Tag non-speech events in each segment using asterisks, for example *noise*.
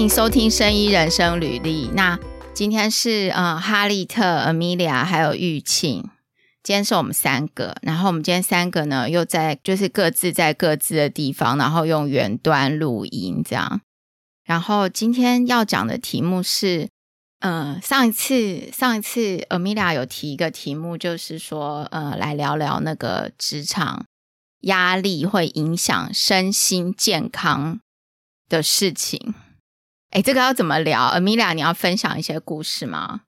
迎收听《生医人生履历》。那今天是呃哈利特、Amelia 还有玉庆，今天是我们三个。然后我们今天三个呢，又在就是各自在各自的地方，然后用远端录音这样。然后今天要讲的题目是，呃，上一次上一次 Amelia 有提一个题目，就是说呃，来聊聊那个职场压力会影响身心健康的事情。哎，这个要怎么聊？Amelia，你要分享一些故事吗？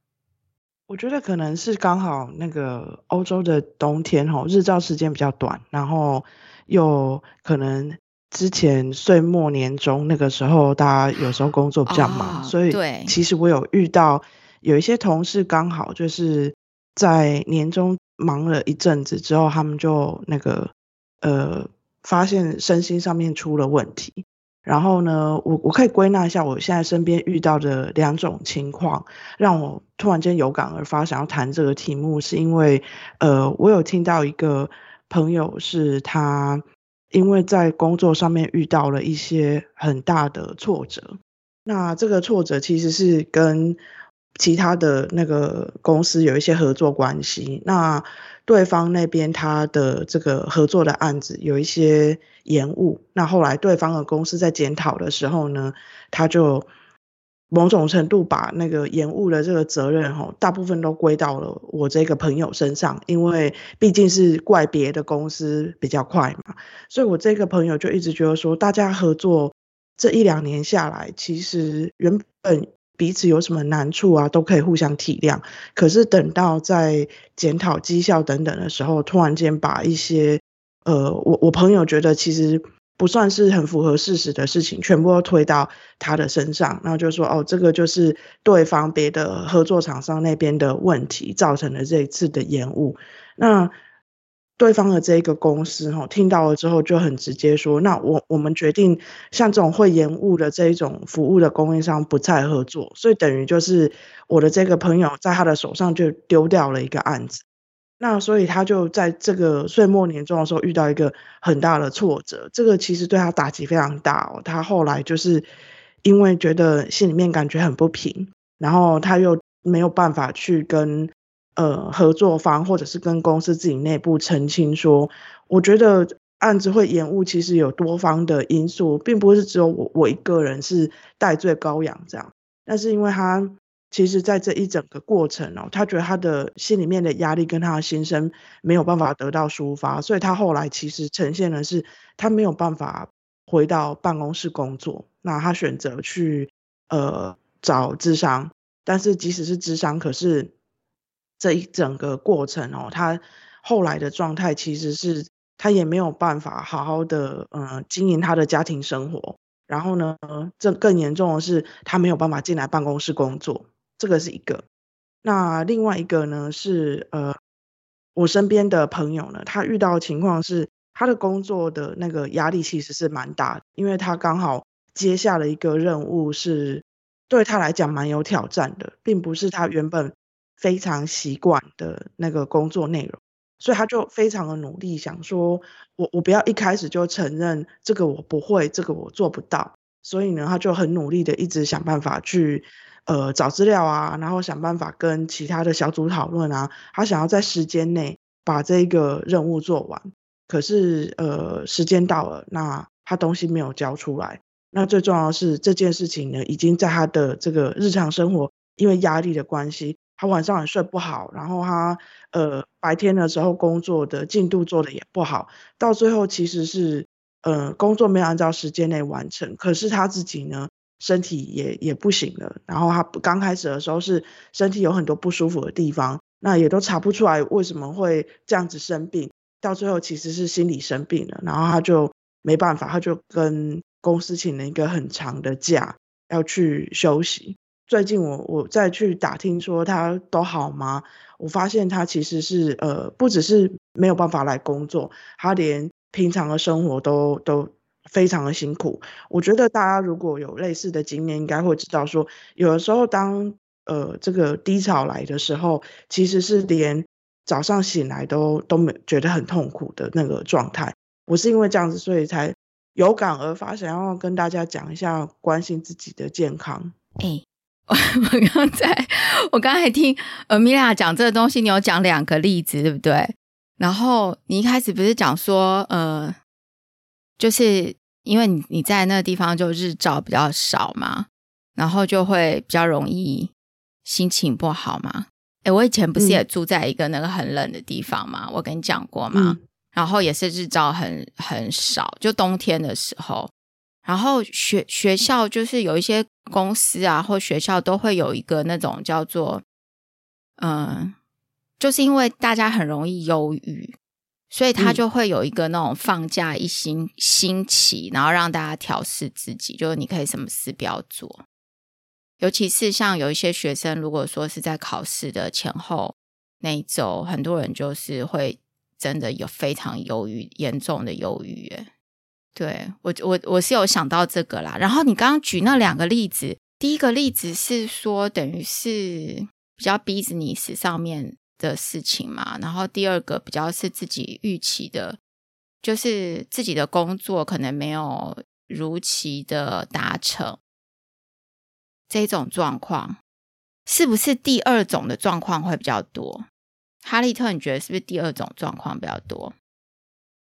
我觉得可能是刚好那个欧洲的冬天吼，日照时间比较短，然后又可能之前岁末年终那个时候，大家有时候工作比较忙，哦、所以，其实我有遇到有一些同事刚好就是在年终忙了一阵子之后，他们就那个呃发现身心上面出了问题。然后呢，我我可以归纳一下我现在身边遇到的两种情况，让我突然间有感而发，想要谈这个题目，是因为，呃，我有听到一个朋友是他因为在工作上面遇到了一些很大的挫折，那这个挫折其实是跟其他的那个公司有一些合作关系，那对方那边他的这个合作的案子有一些延误，那后来对方的公司在检讨的时候呢，他就某种程度把那个延误的这个责任吼，大部分都归到了我这个朋友身上，因为毕竟是怪别的公司比较快嘛，所以我这个朋友就一直觉得说，大家合作这一两年下来，其实原本。彼此有什么难处啊，都可以互相体谅。可是等到在检讨绩效等等的时候，突然间把一些呃，我我朋友觉得其实不算是很符合事实的事情，全部都推到他的身上，然后就说哦，这个就是对方别的合作厂商那边的问题造成了这一次的延误。那对方的这一个公司哈，听到了之后就很直接说：“那我我们决定像这种会延误的这一种服务的供应商不再合作。”所以等于就是我的这个朋友在他的手上就丢掉了一个案子。那所以他就在这个岁末年终的时候遇到一个很大的挫折，这个其实对他打击非常大哦。他后来就是因为觉得心里面感觉很不平，然后他又没有办法去跟。呃，合作方或者是跟公司自己内部澄清说，我觉得案子会延误，其实有多方的因素，并不是只有我我一个人是代罪羔羊这样。但是因为他其实在这一整个过程哦，他觉得他的心里面的压力跟他的心声没有办法得到抒发，所以他后来其实呈现的是他没有办法回到办公室工作，那他选择去呃找智商，但是即使是智商，可是。这一整个过程哦，他后来的状态其实是他也没有办法好好的呃经营他的家庭生活，然后呢，这更严重的是他没有办法进来办公室工作，这个是一个。那另外一个呢是呃我身边的朋友呢，他遇到的情况是他的工作的那个压力其实是蛮大的，因为他刚好接下了一个任务是对他来讲蛮有挑战的，并不是他原本。非常习惯的那个工作内容，所以他就非常的努力，想说我我不要一开始就承认这个我不会，这个我做不到，所以呢，他就很努力的一直想办法去呃找资料啊，然后想办法跟其他的小组讨论啊，他想要在时间内把这个任务做完，可是呃时间到了，那他东西没有交出来，那最重要的是这件事情呢，已经在他的这个日常生活因为压力的关系。他晚上也睡不好，然后他呃白天的时候工作的进度做的也不好，到最后其实是呃工作没有按照时间内完成，可是他自己呢身体也也不行了，然后他刚开始的时候是身体有很多不舒服的地方，那也都查不出来为什么会这样子生病，到最后其实是心理生病了，然后他就没办法，他就跟公司请了一个很长的假要去休息。最近我我再去打听说他都好吗？我发现他其实是呃不只是没有办法来工作，他连平常的生活都都非常的辛苦。我觉得大家如果有类似的经验，应该会知道说，有的时候当呃这个低潮来的时候，其实是连早上醒来都都没觉得很痛苦的那个状态。我是因为这样子，所以才有感而发，想要跟大家讲一下关心自己的健康。哎、我 *laughs* 我刚才我刚才听 Amelia 讲这个东西，你有讲两个例子，对不对？然后你一开始不是讲说，呃，就是因为你你在那个地方就日照比较少嘛，然后就会比较容易心情不好嘛。诶，我以前不是也住在一个那个很冷的地方嘛？嗯、我跟你讲过嘛？嗯、然后也是日照很很少，就冬天的时候。然后学学校就是有一些公司啊，或学校都会有一个那种叫做，嗯，就是因为大家很容易忧郁，所以他就会有一个那种放假一星星期，然后让大家调试自己，就是你可以什么事不要做。尤其是像有一些学生，如果说是在考试的前后那一周，很多人就是会真的有非常忧郁、严重的忧郁。诶，对，我我我是有想到这个啦。然后你刚刚举那两个例子，第一个例子是说等于是比较 business 上面的事情嘛，然后第二个比较是自己预期的，就是自己的工作可能没有如期的达成。这种状况是不是第二种的状况会比较多？哈利特，你觉得是不是第二种状况比较多？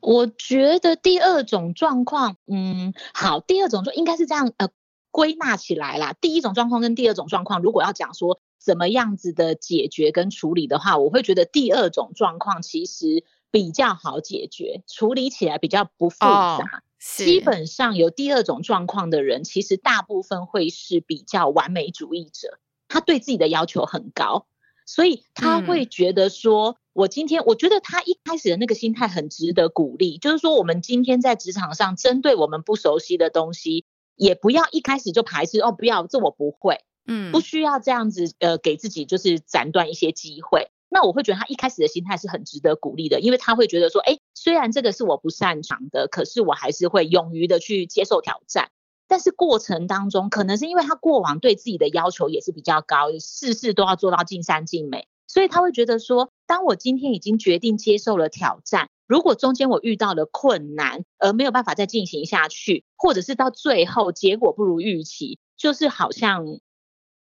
我觉得第二种状况，嗯，好，第二种就应该是这样，呃，归纳起来啦。第一种状况跟第二种状况，如果要讲说怎么样子的解决跟处理的话，我会觉得第二种状况其实比较好解决，处理起来比较不复杂。Oh. 基本上有第二种状况的人，其实大部分会是比较完美主义者，他对自己的要求很高，所以他会觉得说，嗯、我今天我觉得他一开始的那个心态很值得鼓励，就是说我们今天在职场上，针对我们不熟悉的东西，也不要一开始就排斥哦，不要，这我不会，嗯，不需要这样子，呃，给自己就是斩断一些机会。那我会觉得他一开始的心态是很值得鼓励的，因为他会觉得说，哎，虽然这个是我不擅长的，可是我还是会勇于的去接受挑战。但是过程当中，可能是因为他过往对自己的要求也是比较高，事事都要做到尽善尽美，所以他会觉得说，当我今天已经决定接受了挑战，如果中间我遇到了困难而没有办法再进行下去，或者是到最后结果不如预期，就是好像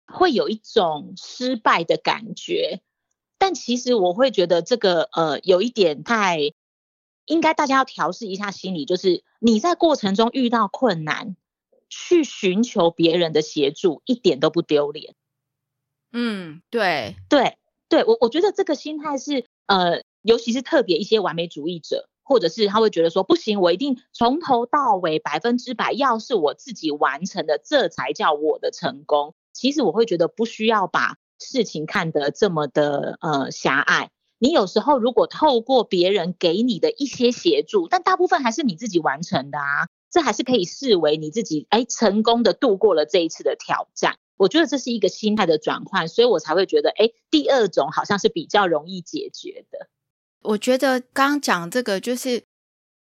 会有一种失败的感觉。但其实我会觉得这个呃有一点太，应该大家要调试一下心理，就是你在过程中遇到困难，去寻求别人的协助一点都不丢脸。嗯，对对对，我我觉得这个心态是呃，尤其是特别一些完美主义者，或者是他会觉得说不行，我一定从头到尾百分之百要是我自己完成的，这才叫我的成功。其实我会觉得不需要把。事情看得这么的呃狭隘，你有时候如果透过别人给你的一些协助，但大部分还是你自己完成的啊，这还是可以视为你自己哎成功的度过了这一次的挑战。我觉得这是一个心态的转换，所以我才会觉得哎，第二种好像是比较容易解决的。我觉得刚刚讲这个就是，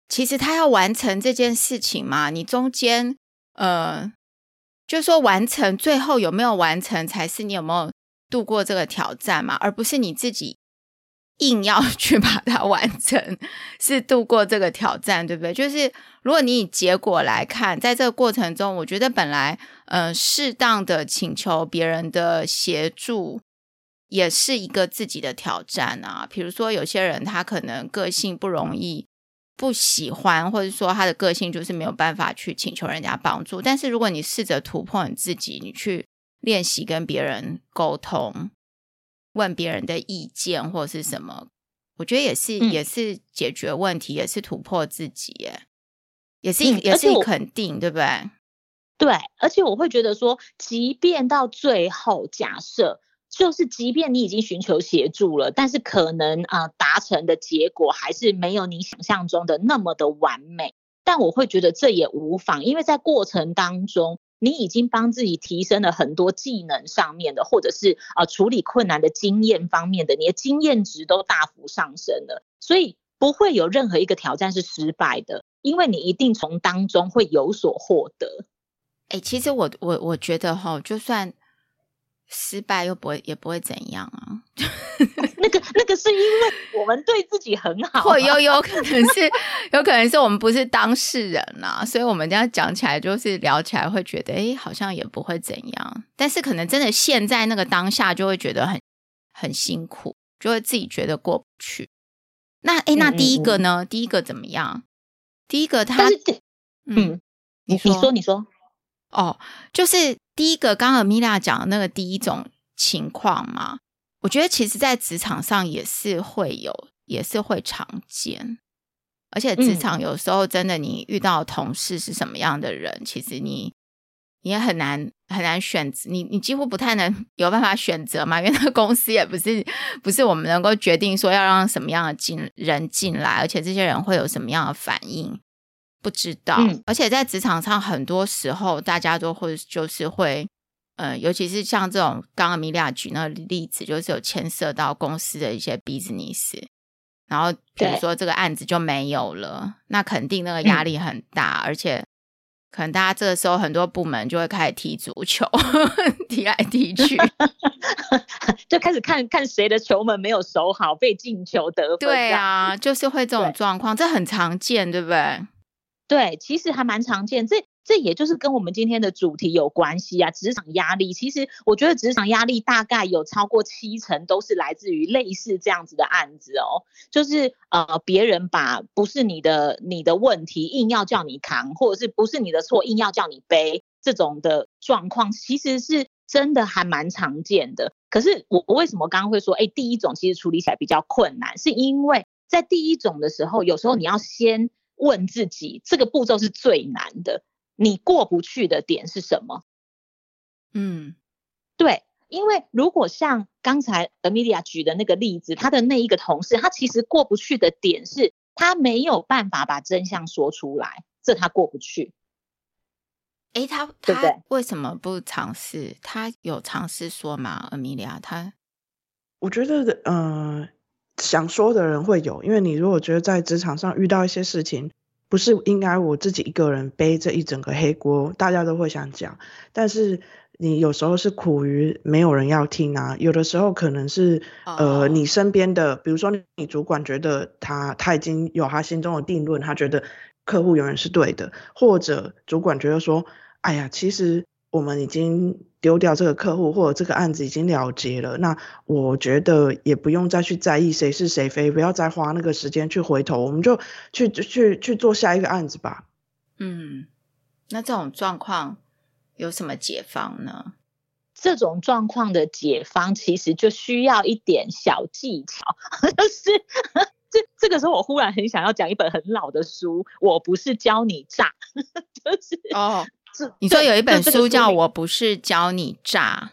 其实他要完成这件事情嘛，你中间呃，就是说完成最后有没有完成，才是你有没有。度过这个挑战嘛，而不是你自己硬要去把它完成，*laughs* 是度过这个挑战，对不对？就是如果你以结果来看，在这个过程中，我觉得本来嗯，适当的请求别人的协助，也是一个自己的挑战啊。比如说，有些人他可能个性不容易，不喜欢，或者说他的个性就是没有办法去请求人家帮助。但是如果你试着突破你自己，你去。练习跟别人沟通，问别人的意见或是什么，我觉得也是，嗯、也是解决问题，也是突破自己，耶，也是，嗯、也是肯定，对不对？对，而且我会觉得说，即便到最后，假设就是，即便你已经寻求协助了，但是可能啊，呃，达成的结果还是没有你想象中的那么的完美，但我会觉得这也无妨，因为在过程当中。你已经帮自己提升了很多技能上面的，或者是啊、处理困难的经验方面的，你的经验值都大幅上升了，所以不会有任何一个挑战是失败的，因为你一定从当中会有所获得。哎、其实我我我觉得哈，就算失败又不会也不会怎样啊。*laughs* 那个那个是因为我们对自己很好，或有有可能是有可能是我们不是当事人啊，所以我们这样讲起来就是聊起来会觉得，哎，好像也不会怎样。但是可能真的现在那个当下就会觉得很很辛苦，就会自己觉得过不去。那哎，那第一个呢？嗯嗯第一个怎么样？第一个他，嗯，你说你说你说，哦，就是第一个刚刚米娜讲的那个第一种情况嘛。我觉得其实，在职场上也是会有，也是会常见。而且职场有时候真的，你遇到同事是什么样的人，嗯、其实你你也很难很难选择，你你几乎不太能有办法选择嘛，因为那个公司也不是不是我们能够决定说要让什么样的进人进来，而且这些人会有什么样的反应，不知道。嗯、而且在职场上，很多时候大家都会就是会。嗯，尤其是像这种刚刚米娅举那个例子，就是有牵涉到公司的一些 business，然后比如说这个案子就没有了，那肯定那个压力很大，嗯、而且可能大家这个时候很多部门就会开始踢足球，*laughs* 踢来踢去，*laughs* 就开始看看谁的球门没有守好，被进球得分。对啊，就是会这种状况，这很常见，对不对？对，其实还蛮常见。这这也就是跟我们今天的主题有关系啊，职场压力。其实我觉得职场压力大概有超过七成都是来自于类似这样子的案子哦，就是呃别人把不是你的你的问题硬要叫你扛，或者是不是你的错硬要叫你背这种的状况，其实是真的还蛮常见的。可是我我为什么刚刚会说，哎，第一种其实处理起来比较困难，是因为在第一种的时候，有时候你要先问自己，这个步骤是最难的。你过不去的点是什么？嗯，对，因为如果像刚才 Amelia 举的那个例子，他的那一个同事，他其实过不去的点是他没有办法把真相说出来，这他过不去。诶，他他为什么不尝试？他有尝试说吗？Amelia，他我觉得，嗯、呃，想说的人会有，因为你如果觉得在职场上遇到一些事情。不是应该我自己一个人背这一整个黑锅，大家都会想讲，但是你有时候是苦于没有人要听啊，有的时候可能是呃你身边的，比如说你主管觉得他他已经有他心中的定论，他觉得客户永远是对的，或者主管觉得说，哎呀，其实我们已经。丢掉这个客户或者这个案子已经了结了，那我觉得也不用再去在意谁是谁非，不要再花那个时间去回头，我们就去去去做下一个案子吧。嗯，那这种状况有什么解方呢？这种状况的解方其实就需要一点小技巧，*laughs* 就是这这个时候我忽然很想要讲一本很老的书，我不是教你诈，*laughs* 就是哦。你说有一本书叫《我不是教你诈》，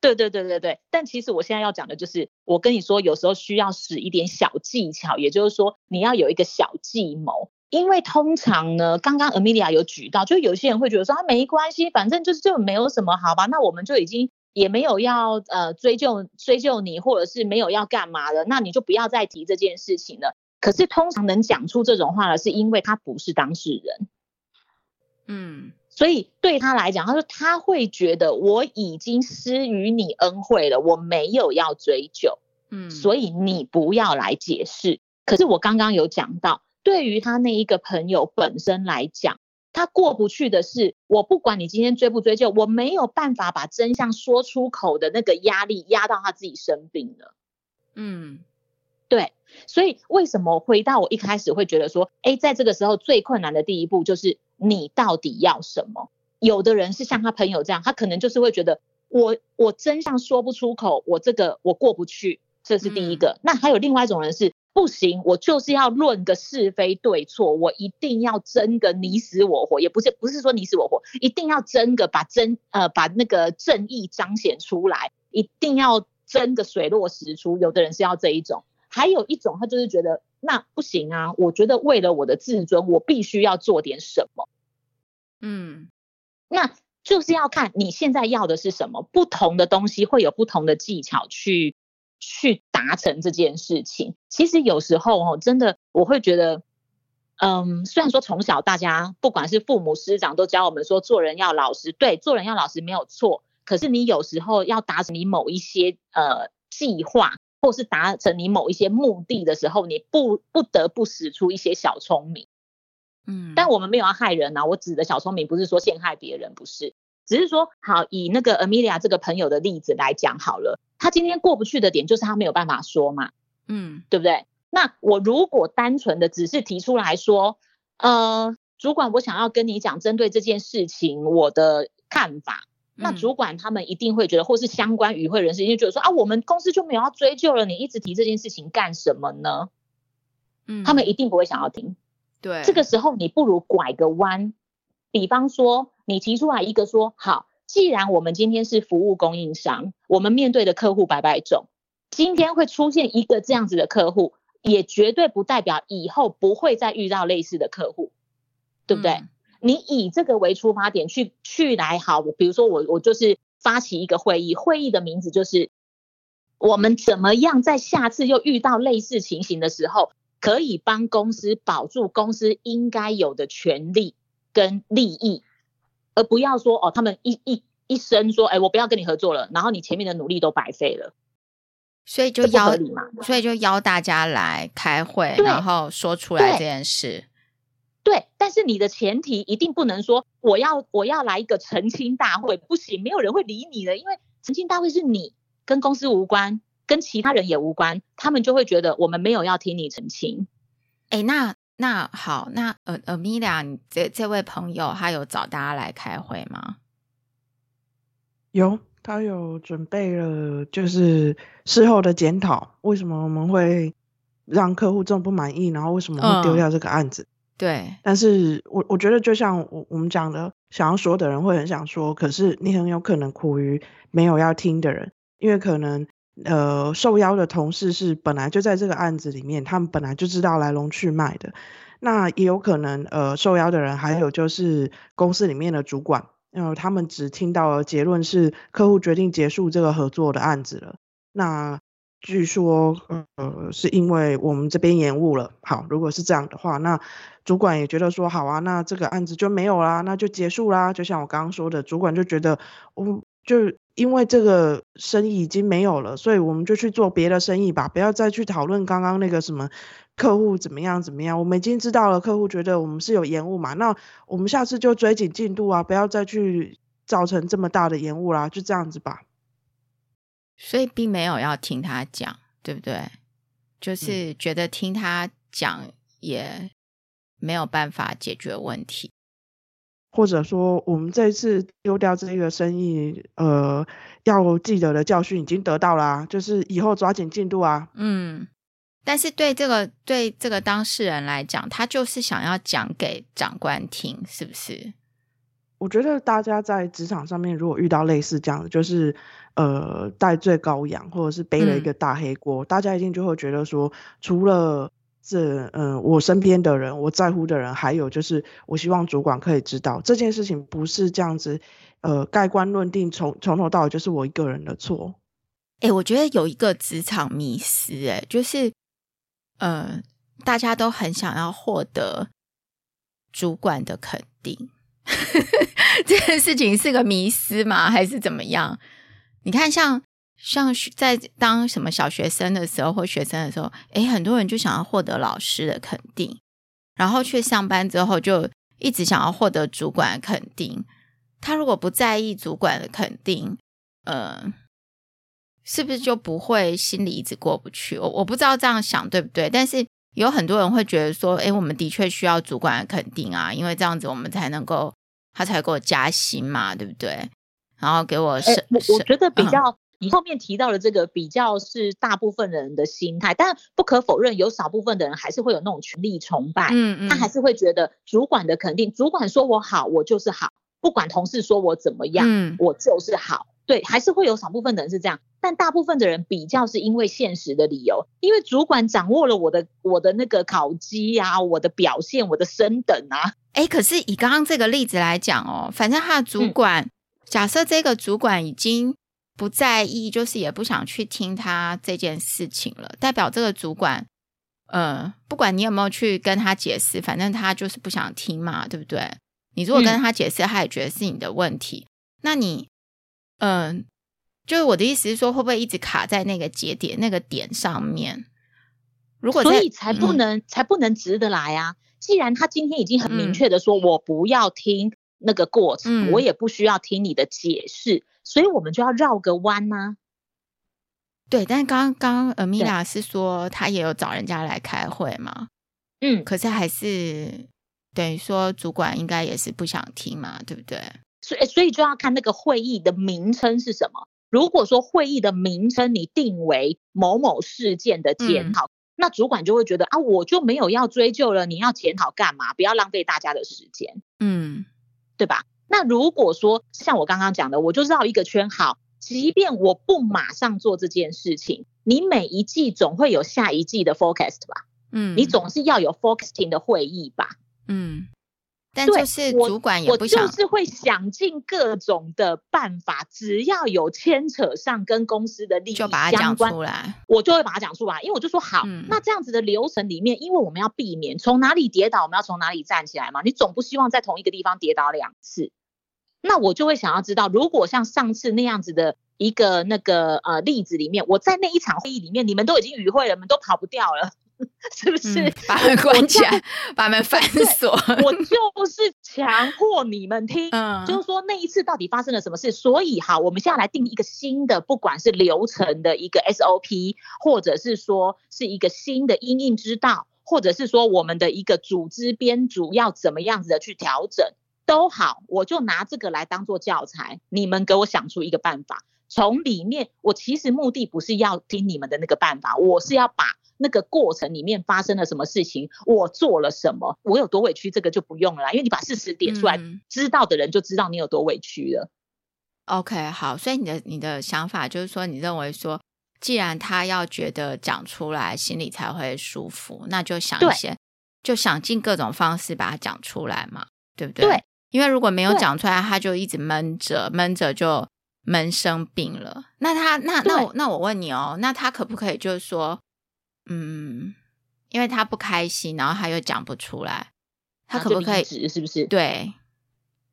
对对对对对。但其实我现在要讲的就是，我跟你说，有时候需要使一点小技巧，也就是说，你要有一个小计谋。因为通常呢，刚刚 Amelia 有举到，就有些人会觉得说，啊，没关系，反正就是就没有什么，好吧，那我们就已经也没有要呃追究追究你，或者是没有要干嘛了，那你就不要再提这件事情了。可是通常能讲出这种话的，是因为他不是当事人。嗯。所以对他来讲，他说他会觉得我已经施予你恩惠了，我没有要追究，嗯，所以你不要来解释。可是我刚刚有讲到，对于他那一个朋友本身来讲，他过不去的是，我不管你今天追不追究，我没有办法把真相说出口的那个压力压到他自己生病了，嗯，对。所以为什么回到我一开始会觉得说，哎，在这个时候最困难的第一步就是。你到底要什么？有的人是像他朋友这样，他可能就是会觉得我我真相说不出口，我这个我过不去，这是第一个。嗯、那还有另外一种人是不行，我就是要论个是非对错，我一定要争个你死我活，也不是不是说你死我活，一定要争个把真呃把那个正义彰显出来，一定要争个水落石出。有的人是要这一种，还有一种他就是觉得。那不行啊！我觉得为了我的自尊，我必须要做点什么。嗯，那就是要看你现在要的是什么。不同的东西会有不同的技巧去去达成这件事情。其实有时候哦，真的我会觉得，嗯，虽然说从小大家不管是父母师长都教我们说做人要老实，对，做人要老实没有错。可是你有时候要达成你某一些呃计划，或是达成你某一些目的的时候，你不不得不使出一些小聪明。嗯，但我们没有要害人啊，我指的小聪明不是说陷害别人，不是，只是说好以那个 Amelia 这个朋友的例子来讲好了，他今天过不去的点就是他没有办法说嘛，嗯，对不对？那我如果单纯的只是提出来说，呃，主管，我想要跟你讲针对这件事情我的看法，那主管他们一定会觉得，或是相关与会人士一定觉得说啊，我们公司就没有要追究了，你一直提这件事情干什么呢？嗯，他们一定不会想要听。对，这个时候你不如拐个弯，比方说你提出来一个说，好，既然我们今天是服务供应商，我们面对的客户百百种，今天会出现一个这样子的客户，也绝对不代表以后不会再遇到类似的客户，对不对？嗯、你以这个为出发点去去来好，我比如说我我就是发起一个会议，会议的名字就是我们怎么样在下次又遇到类似情形的时候。可以帮公司保住公司应该有的权利跟利益，而不要说哦，他们一一一生说，哎，我不要跟你合作了，然后你前面的努力都白费了。所以就邀，所以就邀大家来开会，然后说出来这件事。对，但是你的前提一定不能说我要我要来一个澄清大会，不行，没有人会理你的，因为澄清大会是你跟公司无关。跟其他人也无关，他们就会觉得我们没有要听你澄清。哎，那那好，那呃呃，Amelia，你这这位朋友他有找大家来开会吗？有，他有准备了，就是事后的检讨，为什么我们会让客户这么不满意，然后为什么会丢掉这个案子？嗯、对，但是我我觉得就像我我们讲的，想要说的人会很想说，可是你很有可能苦于没有要听的人，因为可能。呃，受邀的同事是本来就在这个案子里面，他们本来就知道来龙去脉的。那也有可能，呃，受邀的人还有就是公司里面的主管，然呃，他们只听到了结论是客户决定结束这个合作的案子了。那据说，呃，是因为我们这边延误了。好，如果是这样的话，那主管也觉得说，好啊，那这个案子就没有啦，那就结束啦。就像我刚刚说的，主管就觉得，我就。因为这个生意已经没有了，所以我们就去做别的生意吧，不要再去讨论刚刚那个什么客户怎么样怎么样。我们已经知道了，客户觉得我们是有延误嘛，那我们下次就追紧进度啊，不要再去造成这么大的延误啦，就这样子吧。所以并没有要听他讲，对不对？就是觉得听他讲也没有办法解决问题。或者说，我们这一次丢掉这个生意，呃，要记得的教训已经得到啦，就是以后抓紧进度啊。嗯，但是对这个对这个当事人来讲，他就是想要讲给长官听，是不是？我觉得大家在职场上面，如果遇到类似这样的，就是呃，戴罪羔羊，或者是背了一个大黑锅，嗯，大家一定就会觉得说，除了。这嗯，我身边的人，我在乎的人，还有就是，我希望主管可以知道这件事情不是这样子，呃，盖棺论定，从从头到尾就是我一个人的错。哎、欸，我觉得有一个职场迷思，哎，就是，呃，大家都很想要获得主管的肯定，*laughs* 这件事情是个迷思吗？还是怎么样？你看，像。像在当什么小学生的时候或学生的时候，诶，很多人就想要获得老师的肯定，然后去上班之后就一直想要获得主管的肯定。他如果不在意主管的肯定，呃，是不是就不会心里一直过不去？我我不知道这样想对不对，但是有很多人会觉得说，诶，我们的确需要主管的肯定啊，因为这样子我们才能够他才给我加薪嘛，对不对？然后给我是，我我觉得比较。嗯你后面提到的这个比较是大部分人的心态，但不可否认，有少部分的人还是会有那种权力崇拜，嗯嗯，他还是会觉得主管的肯定，主管说我好，我就是好，不管同事说我怎么样，嗯，我就是好，对，还是会有少部分的人是这样，但大部分的人比较是因为现实的理由，因为主管掌握了我的我的那个考绩啊，我的表现，我的升等啊，哎，可是以刚刚这个例子来讲哦，反正他的主管，嗯，假设这个主管已经。不在意，就是也不想去听他这件事情了。代表这个主管，呃，不管你有没有去跟他解释，反正他就是不想听嘛，对不对？你如果跟他解释，他也觉得是你的问题。嗯、那你嗯，就是我的意思是说，会不会一直卡在那个节点、那个点上面？如果所以才不能、嗯、才不能直得来啊！既然他今天已经很明确的说，我不要听那个过程，嗯、我也不需要听你的解释，所以我们就要绕个弯呢、啊。对，但是刚刚呃米娅是说他也有找人家来开会嘛？嗯，可是还是等于说主管应该也是不想听嘛，对不对？所以所以就要看那个会议的名称是什么。如果说会议的名称你定为某某事件的检讨，嗯、那主管就会觉得啊，我就没有要追究了，你要检讨干嘛？不要浪费大家的时间，嗯，对吧？那如果说像我刚刚讲的，我就绕一个圈好。即便我不马上做这件事情，你每一季总会有下一季的 forecast 吧？嗯，你总是要有 forecasting 的会议吧？嗯，但就是主管也不想，我就是会想尽各种的办法，只要有牵扯上跟公司的利益相关，就把它讲出来，我就会把它讲出来。因为我就说好，嗯，那这样子的流程里面，因为我们要避免从哪里跌倒，我们要从哪里站起来嘛。你总不希望在同一个地方跌倒两次。那我就会想要知道，如果像上次那样子的一个那个呃例子里面，我在那一场会议里面，你们都已经与会了，你们都跑不掉了，*laughs* 是不是？嗯、把门关起来，把门反锁。我 *laughs* 就是强迫你们听，嗯、就是说那一次到底发生了什么事。所以哈，我们现在来定一个新的，不管是流程的一个 SOP，或者是说是一个新的因应之道，或者是说我们的一个组织编组要怎么样子的去调整。都好，我就拿这个来当做教材。你们给我想出一个办法，从里面，我其实目的不是要听你们的那个办法，我是要把那个过程里面发生了什么事情，我做了什么，我有多委屈，这个就不用了啦，因为你把事实点出来，嗯、知道的人就知道你有多委屈了。OK，好，所以你的你的想法就是说，你认为说，既然他要觉得讲出来心里才会舒服，那就想一些，就想尽各种方式把它讲出来嘛，对不对？对。因为如果没有讲出来，他就一直闷着，闷着就闷生病了。那他那那我那我问你哦，那他可不可以就是说，嗯，因为他不开心，然后他又讲不出来，他可不可以？是不是？对，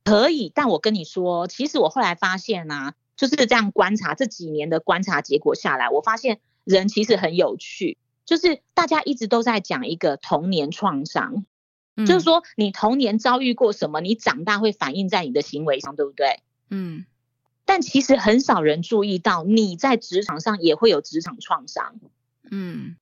可以。但我跟你说，其实我后来发现呢、啊，就是这样观察这几年的观察结果下来，我发现人其实很有趣，就是大家一直都在讲一个童年创伤。就是说，你童年遭遇过什么，你长大会反映在你的行为上，对不对？嗯。但其实很少人注意到，你在职场上也会有职场创伤。嗯。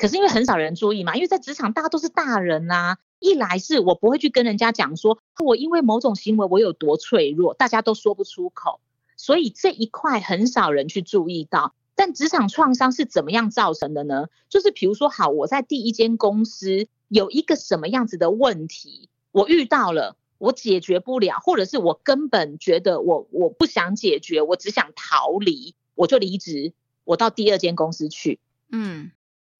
可是因为很少人注意嘛，因为在职场大家都是大人呐、一来是我不会去跟人家讲说，我因为某种行为我有多脆弱，大家都说不出口，所以这一块很少人去注意到。但职场创伤是怎么样造成的呢？就是比如说，好，我在第一间公司。有一个什么样子的问题，我遇到了，我解决不了，或者是我根本觉得我我不想解决，我只想逃离，我就离职，我到第二间公司去。嗯，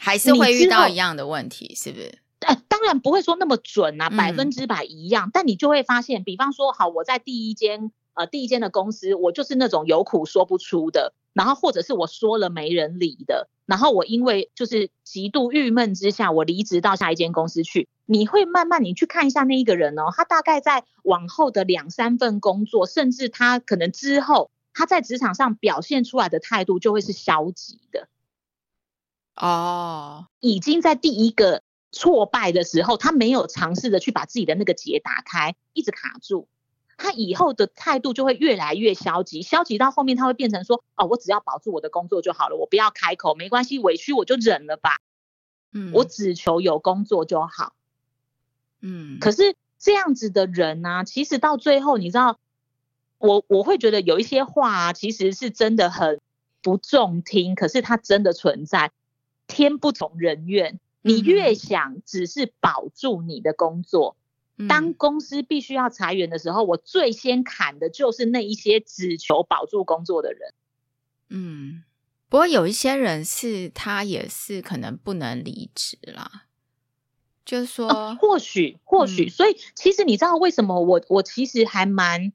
还是会遇到一样的问题，是不是？呃，当然不会说那么准啊，百分之百一样，嗯，但你就会发现，比方说，好，我在第一间呃第一间的公司，我就是那种有苦说不出的。然后或者是我说了没人理的，然后我因为就是极度郁闷之下，我离职到下一间公司去。你会慢慢你去看一下那一个人哦，他大概在往后的两三份工作，甚至他可能之后他在职场上表现出来的态度就会是消极的。哦，已经在第一个挫败的时候，他没有尝试着去把自己的那个结打开，一直卡住。他以后的态度就会越来越消极，消极到后面他会变成说：“哦，我只要保住我的工作就好了，我不要开口，没关系，委屈我就忍了吧。”嗯，我只求有工作就好。嗯，可是这样子的人呢、啊，其实到最后，你知道，我我会觉得有一些话啊，其实是真的很不中听，可是它真的存在。天不从人愿，你越想只是保住你的工作。当公司必须要裁员的时候，我最先砍的就是那一些只求保住工作的人。嗯，不过有一些人是他也是可能不能离职啦，就是说，哦、或许或许，嗯、所以其实你知道为什么我我其实还蛮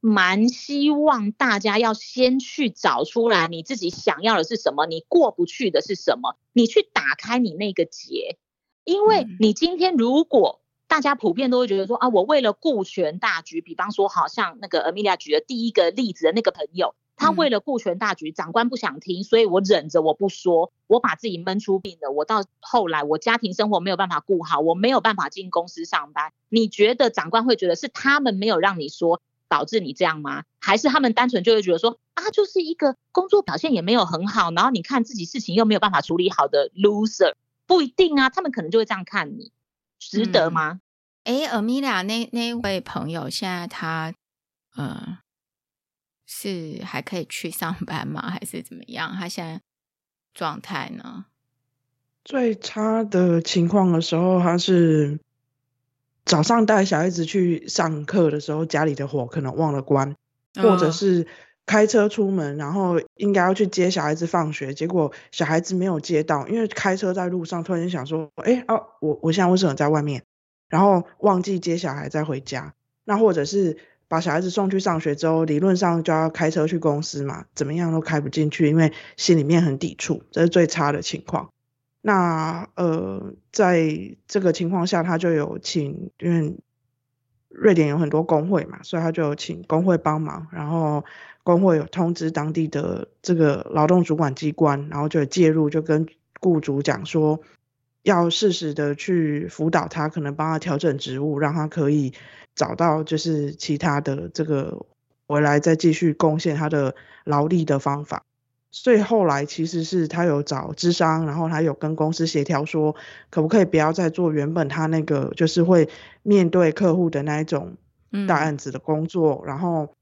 蛮希望大家要先去找出来你自己想要的是什么，你过不去的是什么，你去打开你那个结，因为你今天如果。大家普遍都会觉得说啊，我为了顾全大局，比方说，好像那个 Amelia 举的第一个例子的那个朋友，他为了顾全大局，长官不想听，所以我忍着我不说，我把自己闷出病了。我到后来，我家庭生活没有办法顾好，我没有办法进公司上班。你觉得长官会觉得是他们没有让你说导致你这样吗？还是他们单纯就会觉得说啊，就是一个工作表现也没有很好，然后你看自己事情又没有办法处理好的 loser？不一定啊，他们可能就会这样看你，值得吗？哎、嗯，阿米拉那那位朋友现在他嗯。是还可以去上班吗？还是怎么样？他现在状态呢？最差的情况的时候，他是早上带小孩子去上课的时候，家里的火可能忘了关，哦、或者是开车出门，然后应该要去接小孩子放学，结果小孩子没有接到，因为开车在路上，突然间想说：“哎，哦，我我现在为什么在外面？”然后忘记接小孩再回家，那或者是。把小孩子送去上学之后，理论上就要开车去公司嘛，怎么样都开不进去，因为心里面很抵触，这是最差的情况。那呃，在这个情况下，他就有请，因为瑞典有很多工会嘛，所以他就有请工会帮忙，然后工会有通知当地的这个劳动主管机关，然后就介入，就跟雇主讲说，要适时的去辅导他，可能帮他调整职务，让他可以。找到就是其他的这个回来再继续贡献他的劳力的方法，所以后来其实是他有找智商，然后他有跟公司协调说，可不可以不要再做原本他那个就是会面对客户的那一种大案子的工作，嗯、然后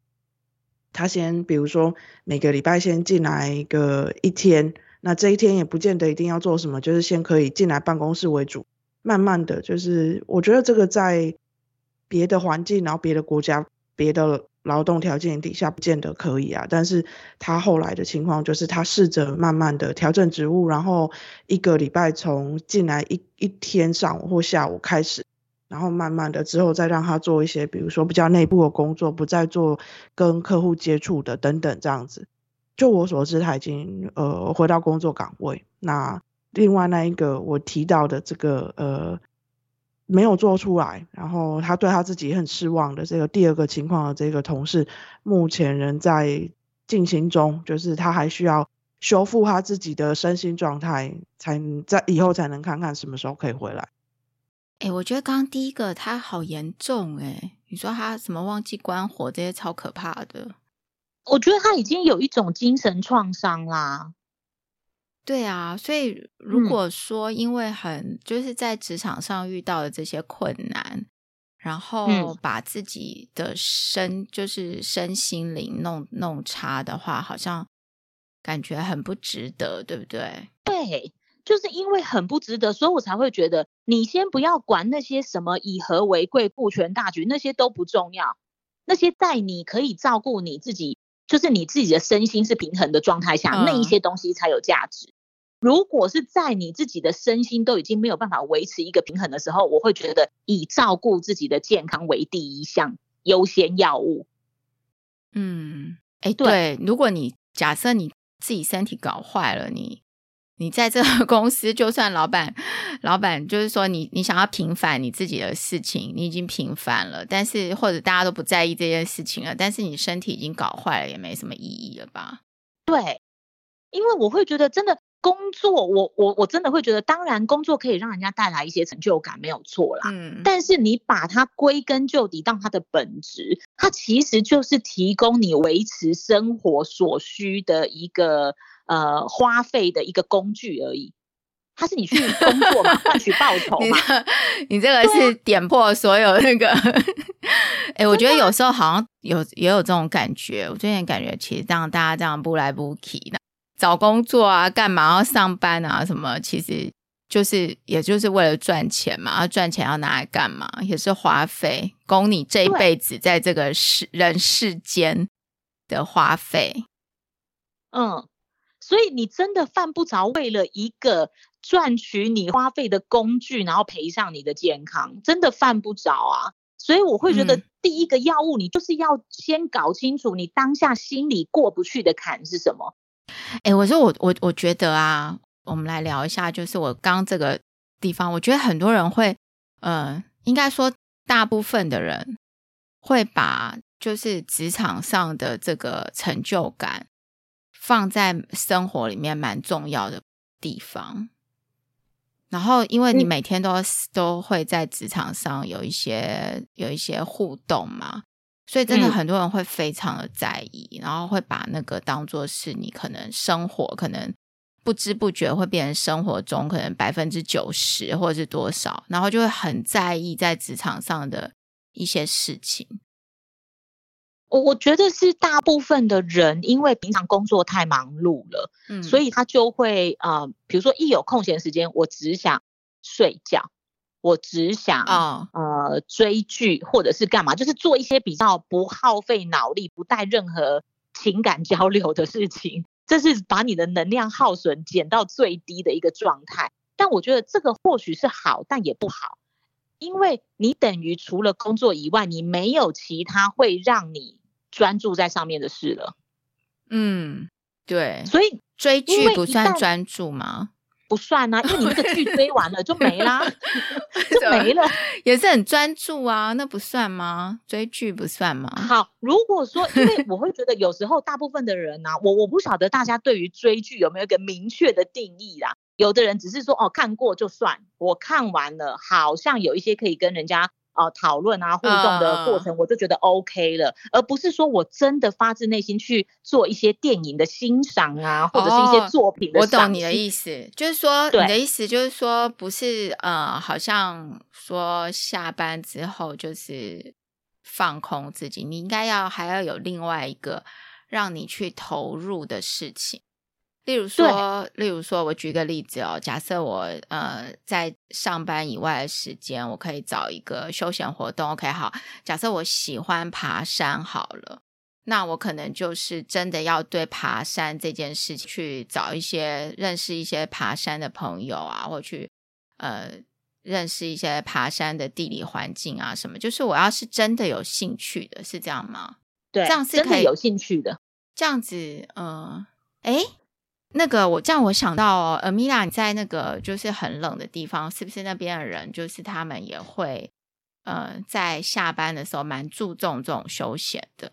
他先比如说每个礼拜先进来一个一天，那这一天也不见得一定要做什么，就是先可以进来办公室为主，慢慢的就是我觉得这个在。别的环境，然后别的国家，别的劳动条件底下，不见得可以啊。但是他后来的情况就是，他试着慢慢的调整职务，然后一个礼拜从进来一一天上午或下午开始，然后慢慢的之后再让他做一些，比如说比较内部的工作，不再做跟客户接触的等等这样子。就我所知，他已经呃回到工作岗位。那另外那一个我提到的这个呃。没有做出来，然后他对他自己很失望的这个第二个情况的这个同事，目前仍在进行中，就是他还需要修复他自己的身心状态，才在以后才能看看什么时候可以回来。哎，我觉得刚刚第一个他好严重哎，你说他什么忘记关火这些超可怕的，我觉得他已经有一种精神创伤啦。对啊，所以如果说因为很就是在职场上遇到的这些困难，嗯、然后把自己的身就是身心灵弄弄差的话，好像感觉很不值得，对不对？对，就是因为很不值得，所以我才会觉得你先不要管那些什么以和为贵、顾全大局，那些都不重要。那些在你可以照顾你自己，就是你自己的身心是平衡的状态下，嗯、那一些东西才有价值。如果是在你自己的身心都已经没有办法维持一个平衡的时候，我会觉得以照顾自己的健康为第一项优先药物。嗯，哎，对，如果你假设你自己身体搞坏了，你你在这个 *laughs* 公司，就算老板老板就是说你你想要平反你自己的事情，你已经平反了，但是或者大家都不在意这件事情了，但是你身体已经搞坏了，也没什么意义了吧？对，因为我会觉得真的。工作，我我我真的会觉得，当然工作可以让人家带来一些成就感，没有错啦。嗯，但是你把它归根究底当它的本质，它其实就是提供你维持生活所需的一个呃花费的一个工具而已。它是你去工作嘛，*laughs* 换取报酬嘛。你这个是点破所有那个。*laughs* 哎、欸，我觉得有时候好像有也有这种感觉。我最近感觉其实这样大家这样不来不去的。找工作啊，干嘛要上班啊？什么？其实就是，也就是为了赚钱嘛。要赚钱要拿来干嘛？也是花费，供你这一辈子在这个世人世间的花费。嗯，所以你真的犯不着为了一个赚取你花费的工具，然后赔上你的健康，真的犯不着啊。所以我会觉得，第一个药物，你就是要先搞清楚你当下心里过不去的坎是什么。哎，我说我我我觉得啊，我们来聊一下，就是我刚这个地方，我觉得很多人会，呃，应该说大部分的人会把就是职场上的这个成就感放在生活里面蛮重要的地方。然后，因为你每天都、嗯、都会在职场上有一些有一些互动嘛，所以真的很多人会非常的在意，嗯、然后会把那个当做是你可能生活可能不知不觉会变成生活中可能百分之九十或者是多少，然后就会很在意在职场上的一些事情。我我觉得是大部分的人，因为平常工作太忙碌了，嗯，所以他就会呃，比如说一有空闲时间，我只想睡觉，我只想啊、哦、呃追剧或者是干嘛，就是做一些比较不耗费脑力、不带任何情感交流的事情，这是把你的能量耗损减到最低的一个状态。但我觉得这个或许是好，但也不好。因为你等于除了工作以外，你没有其他会让你专注在上面的事了。嗯，对。所以追剧不算专注吗？不算啊，因为你那个剧追完了就没啦 *laughs* *laughs* 就没了。也是很专注啊，那不算吗？追剧不算吗？好，如果说，因为我会觉得有时候大部分的人呢、啊，我我不晓得大家对于追剧有没有一个明确的定义啦。有的人只是说哦，看过就算，我看完了，好像有一些可以跟人家呃讨论啊互动的过程，我就觉得 OK 了，而不是说我真的发自内心去做一些电影的欣赏啊，或者是一些作品的。我懂你的意思，就是说你的意思就是说不是呃，好像说下班之后就是放空自己，你应该要还要有另外一个让你去投入的事情。例如说，例如说，我举个例子哦，假设我呃在上班以外的时间，我可以找一个休闲活动。OK，好，假设我喜欢爬山，好了，那我可能就是真的要对爬山这件事情去找一些认识一些爬山的朋友啊，或去呃认识一些爬山的地理环境啊什么。就是我要是真的有兴趣的，是这样吗？对，这样是可以有兴趣的。这样子，嗯、呃，诶那个我这样我想到哦，Amelia，你在那个就是很冷的地方，是不是那边的人就是他们也会呃在下班的时候蛮注重这种休闲的？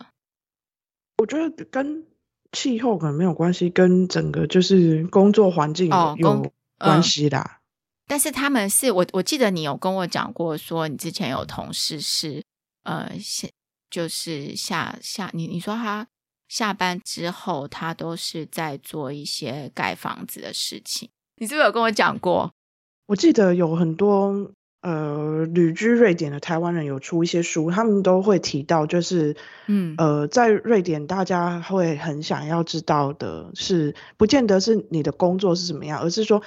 我觉得跟气候可能没有关系，跟整个就是工作环境有关系啦。哦嗯、但是他们是我我记得你有跟我讲过，说你之前有同事是呃下就是下下你你说他。下班之后，他都是在做一些盖房子的事情。你是不是有跟我讲过？我记得有很多呃旅居瑞典的台湾人有出一些书，他们都会提到，就是嗯呃，在瑞典大家会很想要知道的是，不见得是你的工作是怎么样，而是说。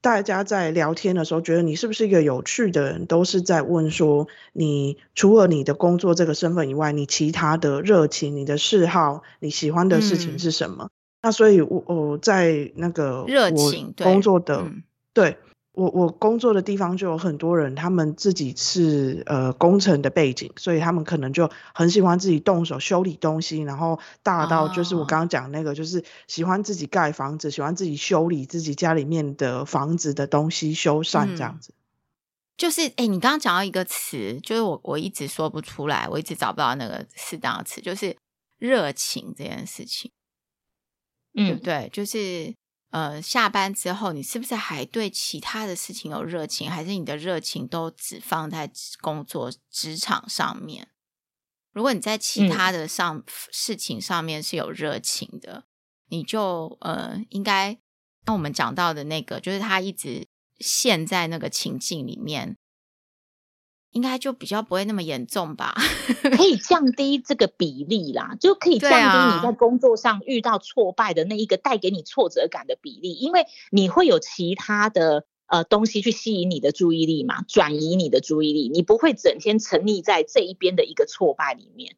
大家在聊天的时候，觉得你是不是一个有趣的人，都是在问说，你除了你的工作这个身份以外，你其他的热情、你的嗜好、你喜欢的事情是什么？嗯、那所以我，我我在那个热情工作的对。我我工作的地方就有很多人，他们自己是呃工程的背景，所以他们可能就很喜欢自己动手修理东西，然后大到就是我刚刚讲那个，就是喜欢自己盖房子，喜欢自己修理自己家里面的房子的东西修缮这样子。嗯、就是哎、欸，你刚刚讲到一个词，就是我我一直说不出来，我一直找不到那个适当的词，就是热情这件事情，嗯，对不对？就是。呃，下班之后，你是不是还对其他的事情有热情？还是你的热情都只放在工作职场上面？如果你在其他的上、嗯、事情上面是有热情的，你就呃，应该像我们讲到的那个，就是他一直陷在那个情境里面。应该就比较不会那么严重吧，*laughs* 可以降低这个比例啦，就可以降低你在工作上遇到挫败的那一个带给你挫折感的比例，因为你会有其他的呃东西去吸引你的注意力嘛，转移你的注意力，你不会整天沉溺在这一边的一个挫败里面。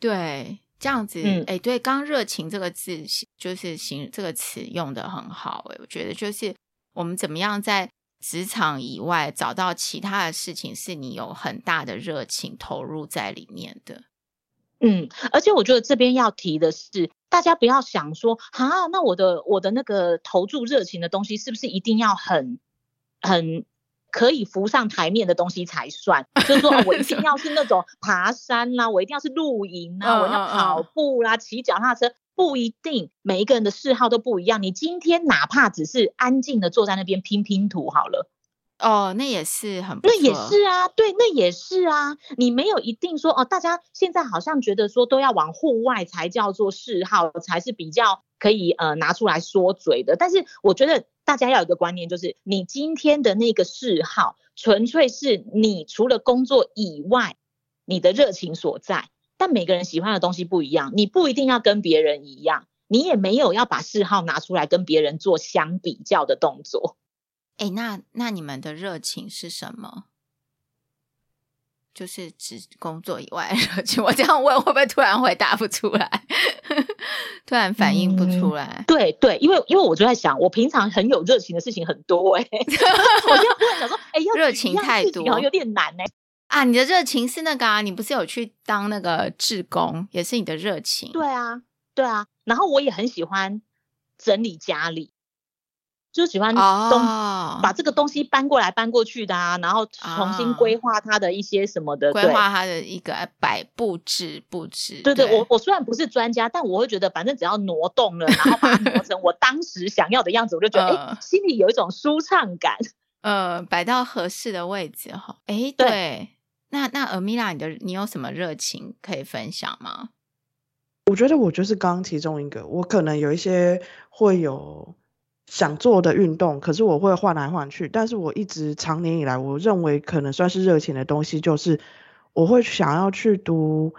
对，这样子，哎、嗯，对，刚热情这个字就是形这个词用的很好，哎，我觉得就是我们怎么样在。职场以外，找到其他的事情是你有很大的热情投入在里面的。嗯，而且我觉得这边要提的是，大家不要想说，啊，那我的我的那个投注热情的东西是不是一定要很很可以浮上台面的东西才算。就是说，我一定 *laughs* 要是那种爬山啦，我一定要是露营啊，我要跑步啦，骑脚踏车，不一定，每一个人的嗜好都不一样。你今天哪怕只是安静的坐在那边拼拼图好了。哦，那也是很不，那也是啊，对，那也是啊。你没有一定说哦，大家现在好像觉得说都要往户外才叫做嗜好，才是比较可以呃拿出来说嘴的。但是我觉得大家要有一个观念，就是你今天的那个嗜好，纯粹是你除了工作以外你的热情所在。但每个人喜欢的东西不一样，你不一定要跟别人一样，你也没有要把嗜好拿出来跟别人做相比较的动作。哎，那那你们的热情是什么？就是指工作以外的热情。我这样问会不会突然回答不出来？*laughs* 突然反应不出来？嗯、对对，因为因为我就在想，我平常很有热情的事情很多哎、欸，*laughs* 我就突然想说，哎，要热情太多，有点难哎、欸。啊，你的热情是那个啊？你不是有去当那个志工，也是你的热情？对啊，对啊。然后我也很喜欢整理家里。就喜欢东、oh, 把这个东西搬过来搬过去的啊，然后重新规划它的一些什么的，规划它的一个摆布置布置。对对，对我我虽然不是专家，但我会觉得反正只要挪动了，然后把它挪成我当时想要的样子，我就觉得哎、呃，心里有一种舒畅感。呃，摆到合适的位置哈。哎，对，那那阿米拉你的你有什么热情可以分享吗？我觉得我就是刚刚其中一个，我可能有一些会有。想做的运动，可是我会换来换去。但是我一直长年以来，我认为可能算是热情的东西，就是我会想要去读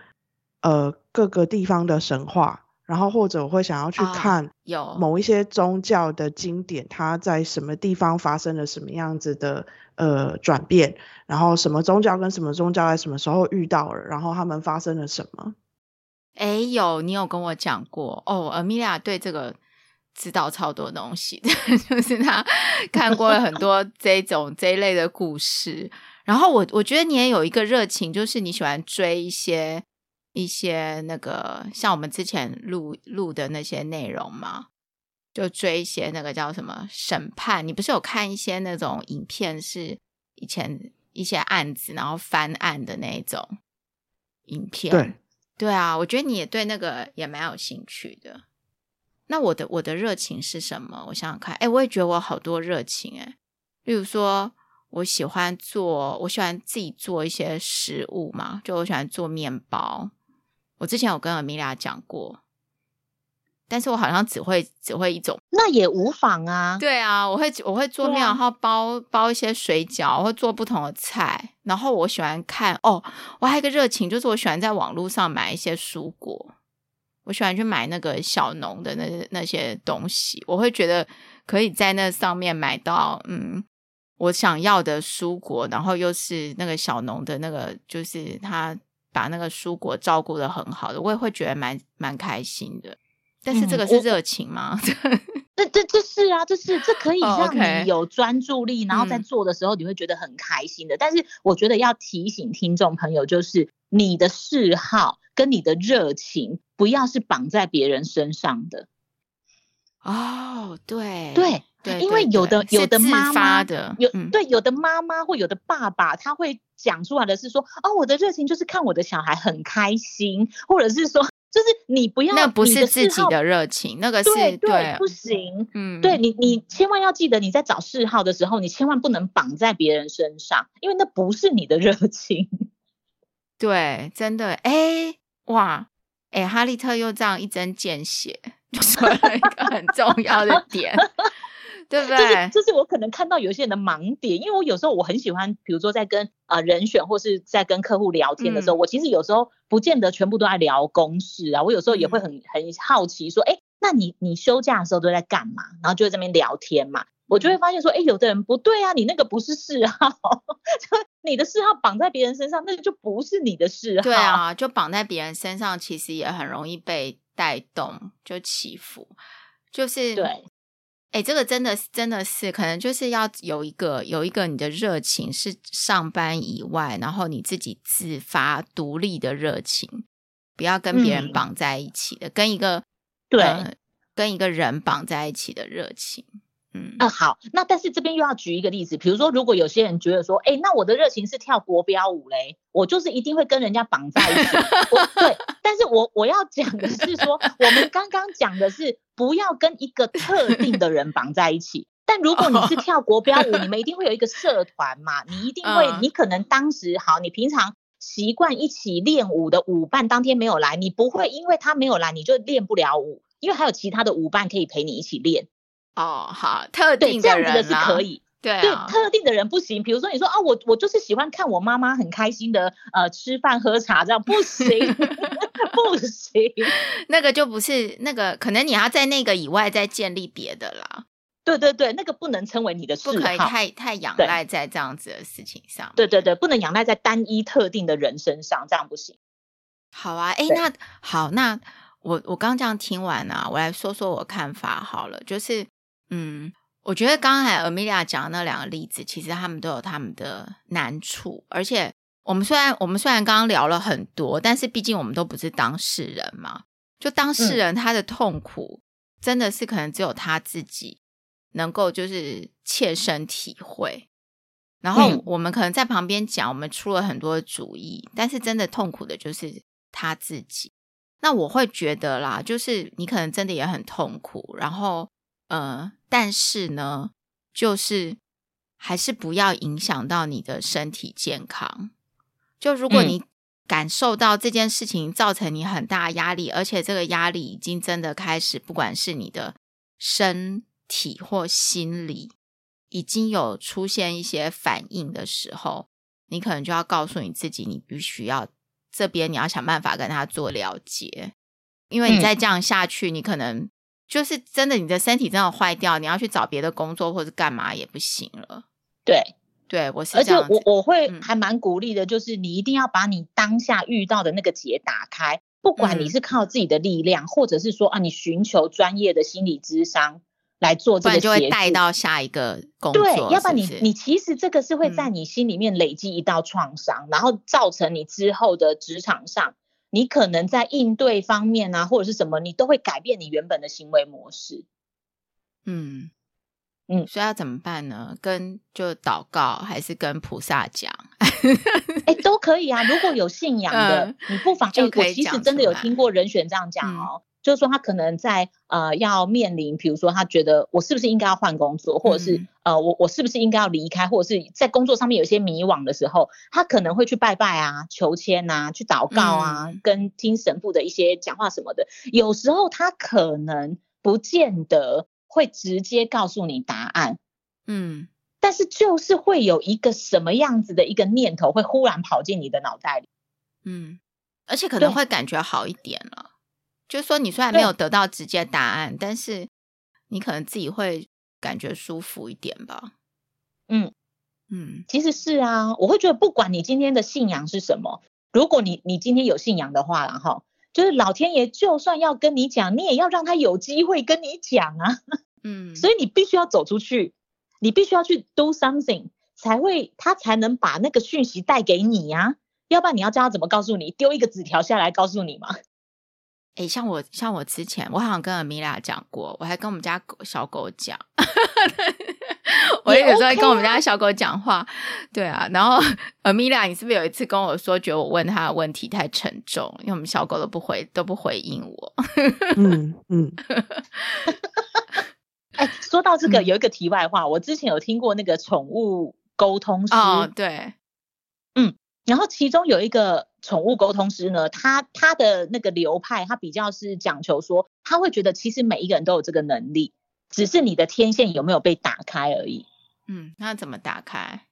呃各个地方的神话，然后或者我会想要去看有某一些宗教的经典，它在什么地方发生了什么样子的呃转变，然后什么宗教跟什么宗教在什么时候遇到了，然后他们发生了什么？哎，有你有跟我讲过哦，Amelia 对这个。知道超多东西，*laughs* 就是他看过了很多 *laughs* 这种这一类的故事。然后我我觉得你也有一个热情，就是你喜欢追一些一些那个像我们之前录录的那些内容嘛，就追一些那个叫什么审判。你不是有看一些那种影片，是以前一些案子然后翻案的那种影片？对对啊，我觉得你也对那个也蛮有兴趣的。那我的我的热情是什么？我想想看，哎，我也觉得我好多热情，哎，例如说，我喜欢做，我喜欢自己做一些食物嘛，就我喜欢做面包。我之前有跟 Amelia 讲过，但是我好像只会只会一种，那也无妨啊。对啊，我会我会做面，然后包包一些水饺，我会做不同的菜。然后我喜欢看哦，我还有一个热情，就是我喜欢在网络上买一些蔬果。我喜欢去买那个小农的那那些东西，我会觉得可以在那上面买到嗯我想要的蔬果，然后又是那个小农的那个，就是他把那个蔬果照顾的很好的，我也会觉得蛮蛮开心的。但是这个是热情吗？*laughs* 这这这是啊，这是这可以让你有专注力，oh. 然后在做的时候你会觉得很开心的。嗯。但是我觉得要提醒听众朋友，就是你的嗜好跟你的热情。不要是绑在别人身上的哦，对对对，因为有的有的妈妈的有对有的妈妈或有的爸爸，他会讲出来的是说，哦，我的热情就是看我的小孩很开心，或者是说，就是你不要，那不是自己的热情，那个是对对不行，嗯，对你你千万要记得，你在找嗜好的时候，你千万不能绑在别人身上，因为那不是你的热情，*laughs* 对，真的，哎，哇。哎，哈利特又这样一针见血，*laughs* 就说了一个很重要的点，对不对？就是就是我可能看到有些人的盲点，因为我有时候我很喜欢，比如说在跟啊、呃、人选或是在跟客户聊天的时候，嗯、我其实有时候不见得全部都在聊公事啊，我有时候也会很很好奇说，哎，那你你休假的时候都在干嘛？然后就在这边聊天嘛。我就会发现说，哎，有的人不对啊，你那个不是嗜好，*laughs* 就你的嗜好绑在别人身上，那个就不是你的嗜好。对啊，就绑在别人身上，其实也很容易被带动，就起伏。就是对，哎，这个真的真的是可能就是要有一个有一个你的热情是上班以外，然后你自己自发独立的热情，不要跟别人绑在一起的，嗯、跟一个对、呃、跟一个人绑在一起的热情。嗯啊、呃，好，那但是这边又要举一个例子，比如说，如果有些人觉得说，哎，那我的热情是跳国标舞嘞，我就是一定会跟人家绑在一起。对，但是我我要讲的是说，我们刚刚讲的是不要跟一个特定的人绑在一起。*laughs* 但如果你是跳国标舞，你们一定会有一个社团嘛，*laughs* 你一定会，你可能当时好，你平常习惯一起练舞的舞伴当天没有来，你不会因为他没有来你就练不了舞，因为还有其他的舞伴可以陪你一起练。哦，好，特定的人、啊、这样子的是可以，对、啊、对，特定的人不行。比如说，你说啊，我我就是喜欢看我妈妈很开心的呃吃饭喝茶，这样不行，*laughs* *laughs* 不行，*laughs* 那个就不是那个，可能你要在那个以外再建立别的啦。对对对，那个不能称为你的嗜好，不可以太太仰赖在这样子的事情上。对对对，不能仰赖在单一特定的人身上，这样不行。好啊，哎，那好，那我我刚这样听完啊，我来说说我看法好了，就是。嗯，我觉得刚才 Amelia 讲的那两个例子，其实他们都有他们的难处，而且我们虽然我们虽然刚刚聊了很多，但是毕竟我们都不是当事人嘛，就当事人他的痛苦，真的是可能只有他自己能够就是切身体会，然后我们可能在旁边讲，我们出了很多主意，但是真的痛苦的就是他自己。那我会觉得啦，就是你可能真的也很痛苦，然后。呃，但是呢，就是还是不要影响到你的身体健康。就如果你感受到这件事情造成你很大压力，嗯、而且这个压力已经真的开始，不管是你的身体或心理，已经有出现一些反应的时候，你可能就要告诉你自己，你必须要这边你要想办法跟他做了结，因为你再这样下去，嗯、你可能。就是真的，你的身体真的坏掉，你要去找别的工作或者干嘛也不行了。对，对我。而且我我会还蛮鼓励的，就是你一定要把你当下遇到的那个结打开，不管你是靠自己的力量，嗯、或者是说啊，你寻求专业的心理咨商来做这个结，就会带到下一个工作。对，是是要不然你你其实这个是会在你心里面累积一道创伤，嗯、然后造成你之后的职场上。你可能在应对方面啊，或者是什么，你都会改变你原本的行为模式。嗯嗯，所以要怎么办呢？跟就祷告，还是跟菩萨讲？哎，都可以啊。如果有信仰的，嗯、你不妨就可以。我其实真的有听过人选这样讲哦。嗯就是说，他可能在呃要面临，比如说他觉得我是不是应该要换工作，或者是、嗯、呃我我是不是应该要离开，或者是在工作上面有些迷惘的时候，他可能会去拜拜啊、求签啊、去祷告啊，嗯、跟听神父的一些讲话什么的。有时候他可能不见得会直接告诉你答案，嗯，但是就是会有一个什么样子的一个念头会忽然跑进你的脑袋里，嗯，而且可能会感觉好一点了。就是说，你虽然没有得到直接答案，但是你可能自己会感觉舒服一点吧。嗯嗯，其实是啊，我会觉得，不管你今天的信仰是什么，如果你你今天有信仰的话，然后就是老天爷就算要跟你讲，你也要让他有机会跟你讲啊。嗯，*laughs* 所以你必须要走出去，你必须要去 do something，才会他才能把那个讯息带给你呀。要不然你要叫他怎么告诉你？丢一个纸条下来告诉你吗？哎，像我像我之前，我好像跟 Amelia 讲过，我还跟我们家狗小狗讲，*laughs* 我有时候跟我们家小狗讲话，对啊。然后 Amelia，你是不是有一次跟我说，觉得我问他的问题太沉重，因为我们小狗都不回都不回应我。嗯 *laughs* 嗯。*laughs* 哎，说到这个，有一个题外话，我之前有听过那个宠物沟通师，哦，对，嗯。然后其中有一个宠物沟通师呢，他他的那个流派，他比较是讲求说，他会觉得其实每一个人都有这个能力，只是你的天线有没有被打开而已。嗯，那怎么打开？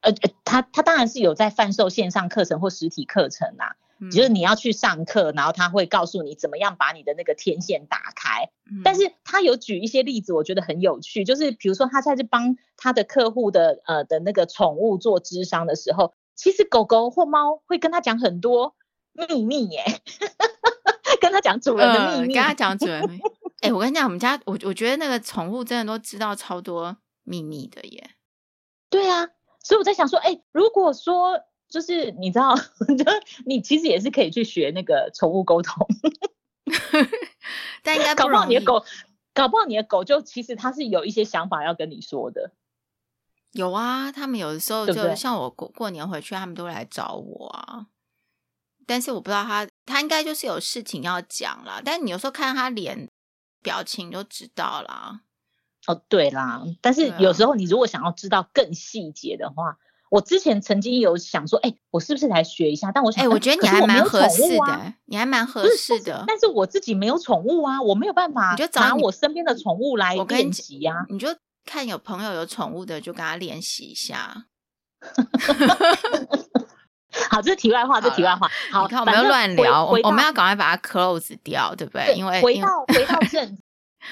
呃呃，他他当然是有在贩售线上课程或实体课程啦，嗯、就是你要去上课，然后他会告诉你怎么样把你的那个天线打开。嗯、但是他有举一些例子，我觉得很有趣，就是比如说他在这帮他的客户的呃的那个宠物做智商的时候。其实狗狗或猫会跟他讲很多秘密耶，跟他讲主人的秘密，呃、跟他讲主人。*laughs* 哎、欸，我跟你讲，我们家我我觉得那个宠物真的都知道超多秘密的耶。对啊，所以我在想说，哎、欸，如果说就是你知道，*laughs* 就你其实也是可以去学那个宠物沟通，*laughs* 但应该搞不好你的狗，搞不好你的狗就其实它是有一些想法要跟你说的。有啊，他们有的时候就像我过过年回去，他们都会来找我啊。但是我不知道他，他应该就是有事情要讲啦。但是你有时候看他脸表情就知道啦。哦，对啦，但是有时候你如果想要知道更细节的话，啊、我之前曾经有想说，哎、欸，我是不是来学一下？但我想，哎、欸，我觉得你还蛮合适的、啊，你还蛮合适的。但是我自己没有宠物啊，我没有办法，你就拿我身边的宠物来练习啊。你就看有朋友有宠物的，就跟他练习一下。*laughs* 好，这是题外话，这是题外话。好，你看我们要乱聊，我们要赶快把它 close 掉，对不对？对，因为回到回到正。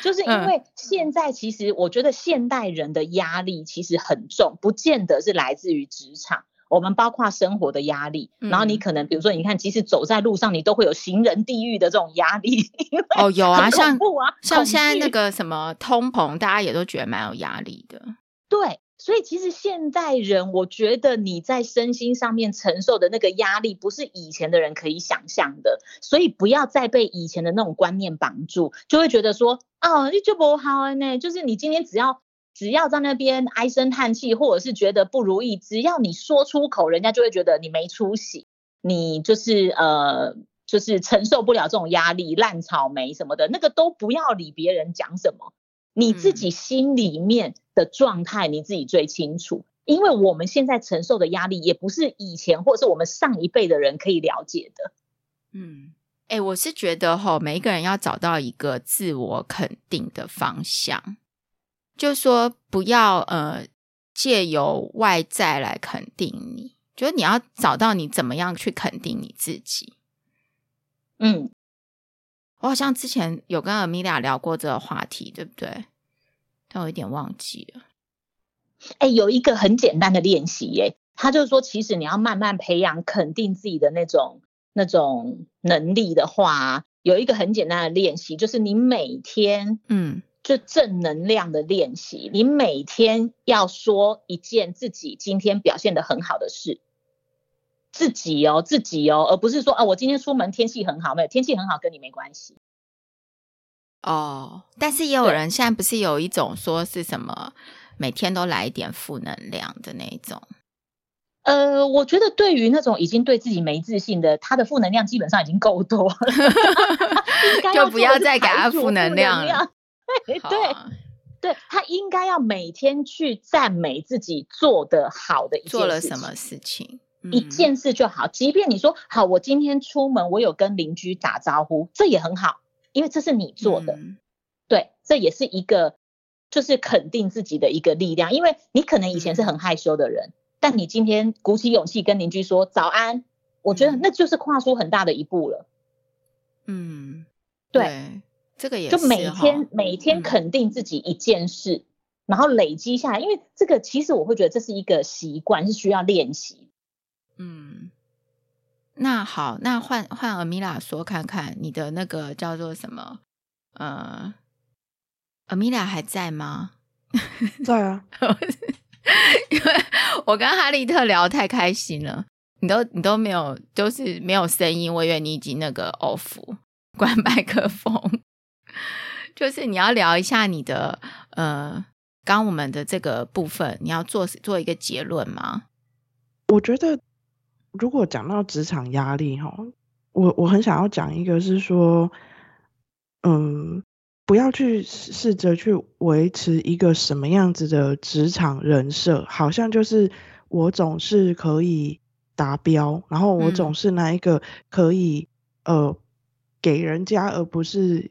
就是因为现在，其实我觉得现代人的压力其实很重，不见得是来自于职场，我们包括生活的压力。然后你可能比如说，你看，即使走在路上，你都会有行人地狱的这种压力。*laughs* 哦，有啊，像啊，像现在那个什么通膨，大家也都觉得蛮有压力的。对。所以其实现代人，我觉得你在身心上面承受的那个压力，不是以前的人可以想象的。所以不要再被以前的那种观念绑住，就会觉得说，哦，你就不好呢。就是你今天只要只要在那边唉声叹气，或者是觉得不如意，只要你说出口，人家就会觉得你没出息，你就是呃，就是承受不了这种压力，烂草莓什么的，那个都不要理别人讲什么。你自己心里面的状态，你自己最清楚。因为我们现在承受的压力，也不是以前或者是我们上一辈的人可以了解的。嗯，哎、我是觉得齁，每一个人要找到一个自我肯定的方向，就说不要呃借由外在来肯定你，就是你要找到你怎么样去肯定你自己。嗯。我好像之前有跟 Amelia 聊过这个话题，对不对？但我有点忘记了。哎、欸，有一个很简单的练习，耶，他就是说，其实你要慢慢培养肯定自己的那种那种能力的话，有一个很简单的练习，就是你每天，嗯，就正能量的练习，你每天要说一件自己今天表现的很好的事。自己哦，自己哦，而不是说啊，我今天出门天气很好，没有天气很好跟你没关系。哦，但是也有人现在不是有一种说是什么每天都来一点负能量的那种？呃，我觉得对于那种已经对自己没自信的，他的负能量基本上已经够多了，*laughs* *laughs* 就不要再给他负能量了。*laughs* 对对，对他应该要每天去赞美自己做的好的一件事情，做了什么事情。一件事就好，即便你说好，我今天出门，我有跟邻居打招呼，这也很好，因为这是你做的，嗯、对，这也是一个就是肯定自己的一个力量，因为你可能以前是很害羞的人，嗯、但你今天鼓起勇气跟邻居说早安，我觉得那就是跨出很大的一步了。嗯，对，对这个也是就每天每天肯定自己一件事，嗯、然后累积下来，因为这个其实我会觉得这是一个习惯，是需要练习。嗯，那好，那换换阿米拉说看看你的那个叫做什么？呃，阿米拉还在吗？*laughs* 在啊，*laughs* 因为我跟哈利特聊太开心了，你都你都没有，就是没有声音，我以为你已经那个 off 关麦克风，*laughs* 就是你要聊一下你的呃，刚我们的这个部分，你要做做一个结论吗？我觉得。如果讲到职场压力，哈，我我很想要讲一个，是说，嗯，不要去试着去维持一个什么样子的职场人设，好像就是我总是可以达标，然后我总是那一个可以、嗯、呃给人家，而不是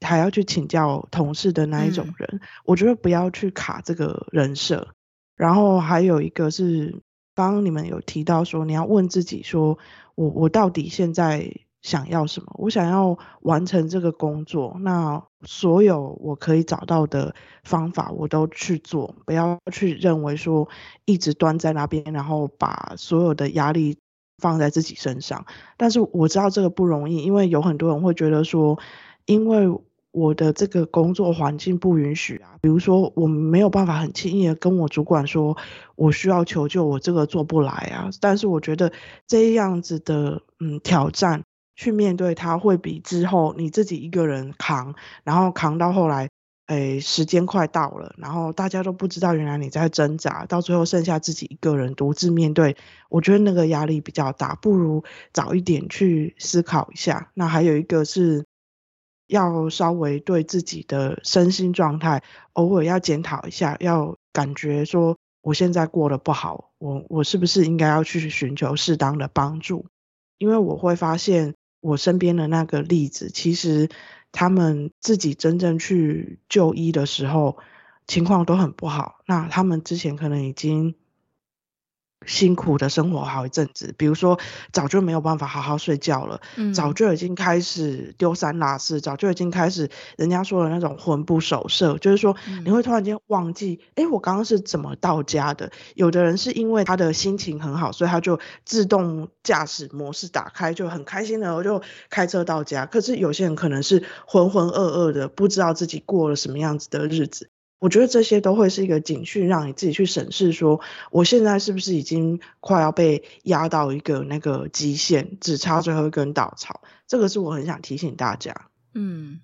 还要去请教同事的那一种人。嗯、我觉得不要去卡这个人设，然后还有一个是。刚刚你们有提到说，你要问自己说，我我到底现在想要什么？我想要完成这个工作，那所有我可以找到的方法我都去做，不要去认为说一直端在那边，然后把所有的压力放在自己身上。但是我知道这个不容易，因为有很多人会觉得说，因为。我的这个工作环境不允许啊，比如说我没有办法很轻易的跟我主管说，我需要求救，我这个做不来啊。但是我觉得这样子的嗯挑战去面对它，会比之后你自己一个人扛，然后扛到后来诶，时间快到了，然后大家都不知道原来你在挣扎，到最后剩下自己一个人独自面对，我觉得那个压力比较大，不如早一点去思考一下。那还有一个是，要稍微对自己的身心状态偶尔要检讨一下，要感觉说我现在过得不好，我我是不是应该要去寻求适当的帮助？因为我会发现我身边的那个例子，其实。他们自己真正去就医的时候，情况都很不好。那他们之前可能已经。辛苦的生活好一阵子，比如说早就没有办法好好睡觉了，嗯、早就已经开始丢三落四，早就已经开始人家说的那种魂不守舍，就是说你会突然间忘记，哎、嗯，我刚刚是怎么到家的？有的人是因为他的心情很好，所以他就自动驾驶模式打开，就很开心的我就开车到家。可是有些人可能是浑浑噩噩的，不知道自己过了什么样子的日子。我觉得这些都会是一个警讯，让你自己去审视，说我现在是不是已经快要被压到一个那个极限，只差最后一根稻草。这个是我很想提醒大家。嗯。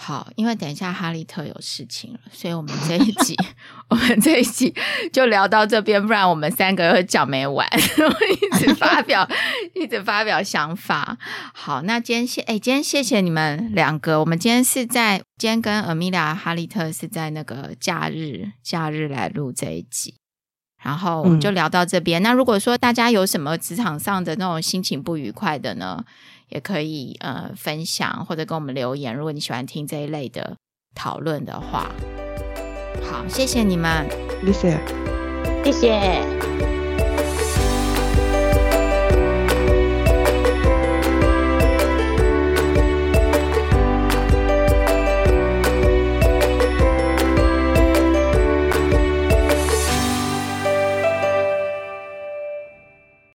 好，因为等一下哈利特有事情了，所以我们这一集，*laughs* 我们这一集就聊到这边，不然我们三个会讲没完，一直发表，*laughs* 一直发表想法。好，那今天谢，哎，今天谢谢你们两个，我们今天是在今天跟 Amelia 哈利特是在那个假日，假日来录这一集，然后我们就聊到这边。嗯、那如果说大家有什么职场上的那种心情不愉快的呢？也可以呃分享或者跟我们留言，如果你喜欢听这一类的讨论的话，好，谢谢你们，谢谢，谢谢。